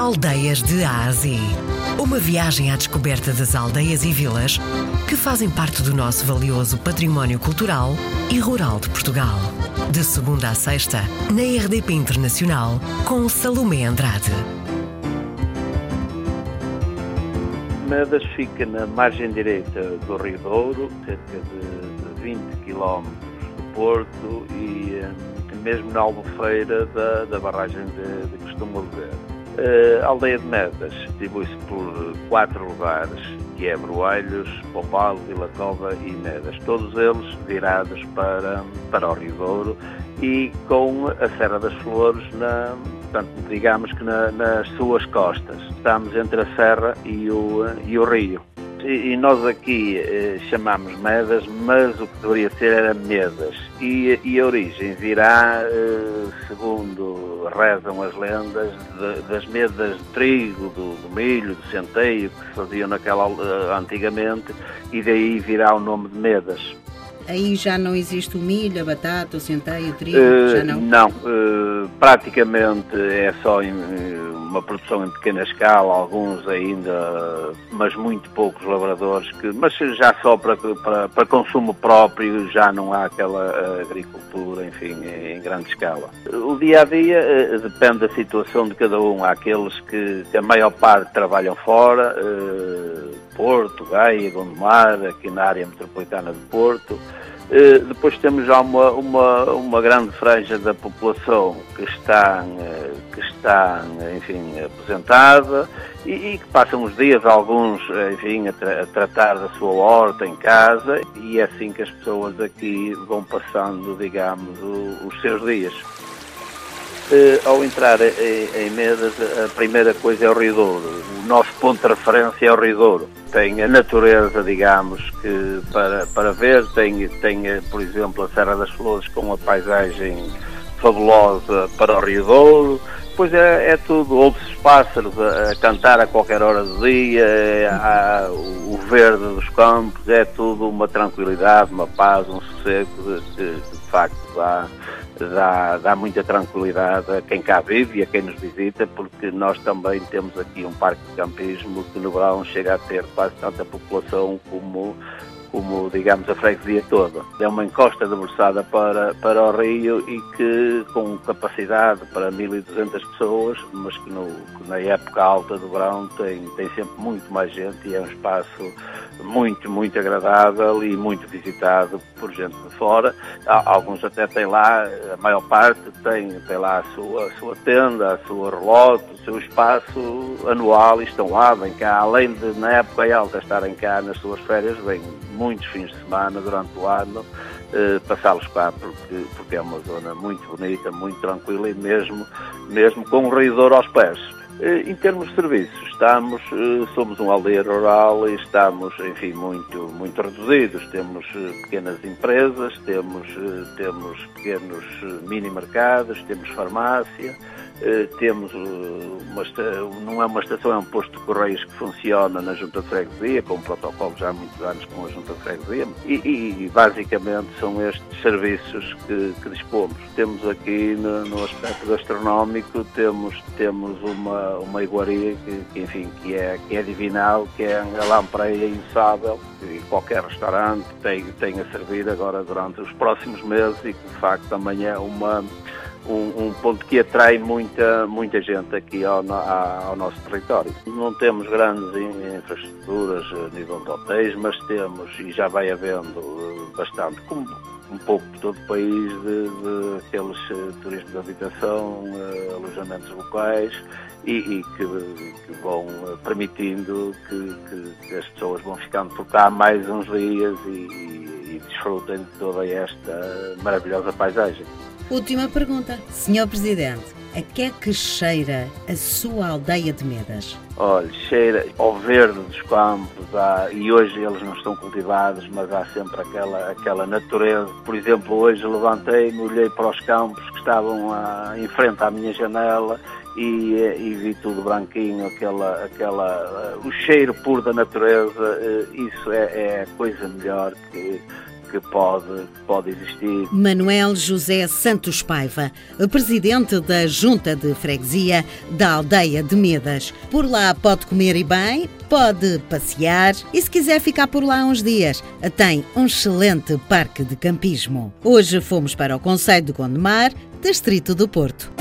Aldeias de Ásia. Uma viagem à descoberta das aldeias e vilas que fazem parte do nosso valioso património cultural e rural de Portugal. De segunda a sexta, na RDP Internacional, com Salomé Andrade. Medas fica na margem direita do Rio Douro, cerca de 20 km do Porto e eh, mesmo na albufeira da, da barragem de, de Costumo Ver. Uh, aldeia de Medas distribui-se por quatro lugares, que é Broelhos, Pombal, Vila Cova e Medas, todos eles virados para, para o Rio Douro e com a Serra das Flores, na, portanto, digamos que na, nas suas costas. Estamos entre a Serra e o, e o Rio. E, nós aqui eh, chamamos Medas, mas o que deveria ser era Medas. E, e a origem virá, eh, segundo rezam as lendas, de, das medas de trigo, do, do, milho, do centeio, que se faziam naquela uh, antigamente, e daí virá o nome de Medas. Aí já não existe o milho, a batata, o centeio, o trigo? Uh, já não? Não, uh, praticamente é só em, uma produção em pequena escala, alguns ainda, mas muito poucos lavradores, que, mas já só para, para, para consumo próprio, já não há aquela agricultura, enfim, em grande escala. O dia a dia uh, depende da situação de cada um. Há aqueles que, que a maior parte trabalham fora, Porto, Gaia, Gondomar, aqui na área metropolitana de Porto. Depois temos já uma, uma, uma grande franja da população que está, que está enfim, aposentada e, que passam os dias, alguns, enfim, a, tra a, tratar da sua horta em casa e é assim que as pessoas aqui vão passando, digamos, o, os seus dias. Uh, ao entrar em, em Medas, a primeira coisa é o Rio Douro. O nosso ponto de referência é o Rio Douro tem a natureza, digamos, que para, para ver, tem, tem, por exemplo, a Serra das Flores com uma paisagem fabulosa para o Rio Douro, pois é, é tudo, ouve-se pássaros a, a, cantar a qualquer hora do dia, é, há, o verde dos campos, é tudo uma tranquilidade, uma paz, um sossego que, que de facto dá dá, dá muita tranquilidade a quem cá vive e a quem nos visita, porque nós também temos aqui um parque de campismo que no verão chega a ter quase tanta população como como, digamos, a freguesia toda. É uma encosta debruçada para, para o rio e que com capacidade para 1.200 pessoas, mas que, no, que na época alta do verão tem, tem sempre muito mais gente e é um espaço muito, muito agradável e muito visitado por gente de fora. Alguns até têm lá, a maior parte tem, tem lá a sua, a sua tenda, a sua relógio, o seu espaço anual e estão lá, vêm cá, além de na época alta estarem cá nas suas férias, vêm muitos fins de semana durante o ano, eh, passá-los cá, porque, porque é uma zona muito bonita, muito tranquila e mesmo, mesmo com um rio aos pés. Eh, em termos de serviços, estamos, eh, somos uma aldeia rural e estamos, enfim, muito, muito reduzidos. Temos eh, pequenas empresas, temos, temos pequenos mini-mercados, temos farmácia, eh, temos uma, não é uma estação, é um posto de correios que funciona na Junta de Freguesia, com um protocolo já há muitos anos com a Junta de Freguesia, e, e basicamente são estes serviços que, que dispomos. Temos aqui no, no, aspecto gastronómico, temos, temos uma, uma iguaria que, que, enfim, que é, que é divinal, que é a lampreia insável, e qualquer restaurante tem, tem a servir agora durante os próximos meses e que de facto também é uma um, um, ponto que atrai muita, muita gente aqui ao, ao, nosso território. Não temos grandes infraestruturas a nível de hotéis, mas temos, e já vai havendo eh, bastante, como um pouco por todo o país, de, de aqueles uh, turismo de habitação, alojamentos locais e, e que, que, vão permitindo que, que, as pessoas vão ficando por cá mais uns dias e, e, e desfrutem de toda esta maravilhosa paisagem. Última pergunta. Senhor Presidente, a que é que cheira a sua aldeia de Medas? Olha, cheira ao verde dos campos, há, e hoje eles não estão cultivados, mas há sempre aquela, aquela natureza. Por exemplo, hoje levantei-me, olhei para os campos que estavam a, em frente à minha janela e, e, vi tudo branquinho, aquela, aquela, o cheiro puro da natureza, eh, isso é, é a coisa melhor que, que pode, pode existir. Manuel José Santos Paiva, presidente da Junta de Freguesia da aldeia de Medas. Por lá pode comer e bem, pode passear e se quiser ficar por lá uns dias, tem um excelente parque de campismo. Hoje fomos para o Conselho de Gondomar, distrito do Porto.